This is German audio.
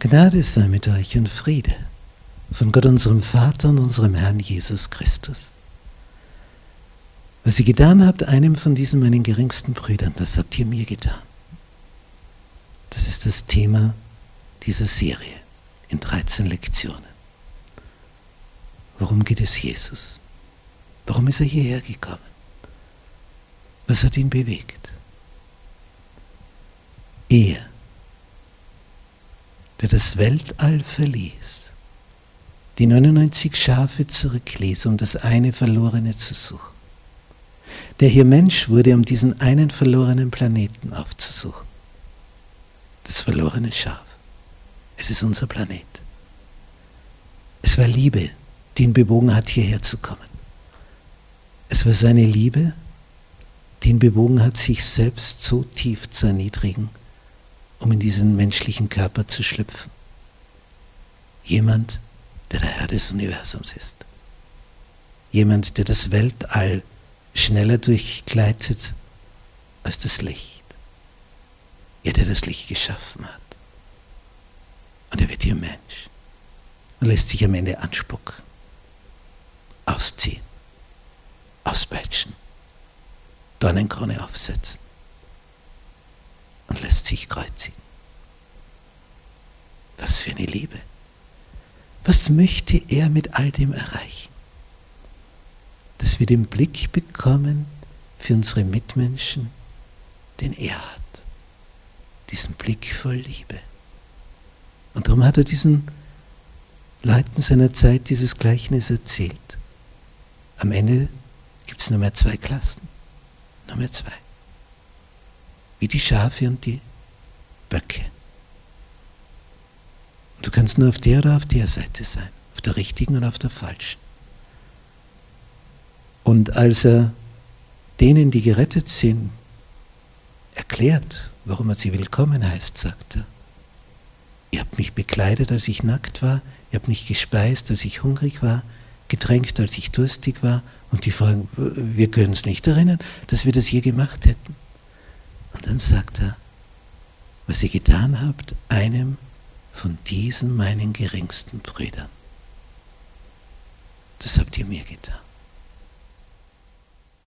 Gnade sei mit euch und Friede von Gott unserem Vater und unserem Herrn Jesus Christus. Was ihr getan habt, einem von diesen meinen geringsten Brüdern, das habt ihr mir getan. Das ist das Thema dieser Serie in 13 Lektionen. Worum geht es Jesus? Warum ist er hierher gekommen? Was hat ihn bewegt? Er, der das Weltall verließ, die 99 Schafe zurückließ, um das eine Verlorene zu suchen, der hier Mensch wurde, um diesen einen verlorenen Planeten aufzusuchen. Das verlorene Schaf. Es ist unser Planet. Es war Liebe, die ihn bewogen hat, hierher zu kommen. Es war seine Liebe, die ihn bewogen hat, sich selbst so tief zu erniedrigen, um in diesen menschlichen Körper zu schlüpfen. Jemand, der der Herr des Universums ist. Jemand, der das Weltall schneller durchgleitet als das Licht. Er, der das Licht geschaffen hat. Und er wird hier Mensch und lässt sich am Ende anspucken, ausziehen, auspeitschen, Dornenkrone aufsetzen und lässt sich kreuzigen. Was für eine Liebe. Was möchte er mit all dem erreichen? Dass wir den Blick bekommen für unsere Mitmenschen, den er hat. Diesen Blick voll Liebe. Und darum hat er diesen Leuten seiner Zeit dieses Gleichnis erzählt. Am Ende gibt es nur mehr zwei Klassen. Nur mehr zwei. Wie die Schafe und die Böcke. Und du kannst nur auf der oder auf der Seite sein. Auf der richtigen und auf der falschen. Und als er denen, die gerettet sind, erklärt, warum er sie willkommen heißt, sagt er, Ihr habt mich bekleidet, als ich nackt war. Ihr habt mich gespeist, als ich hungrig war, getränkt, als ich durstig war. Und die fragen, wir können uns nicht erinnern, dass wir das je gemacht hätten. Und dann sagt er, was ihr getan habt, einem von diesen meinen geringsten Brüdern. Das habt ihr mir getan.